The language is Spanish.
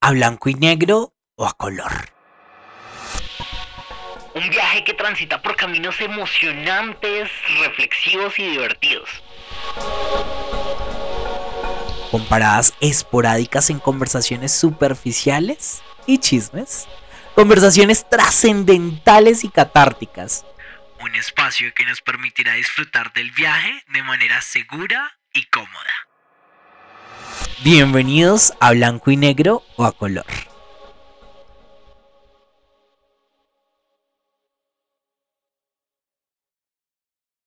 a blanco y negro o a color. Un viaje que transita por caminos emocionantes, reflexivos y divertidos. Comparadas esporádicas en conversaciones superficiales y chismes. Conversaciones trascendentales y catárticas. Un espacio que nos permitirá disfrutar del viaje de manera segura y cómoda. Bienvenidos a Blanco y Negro o a Color.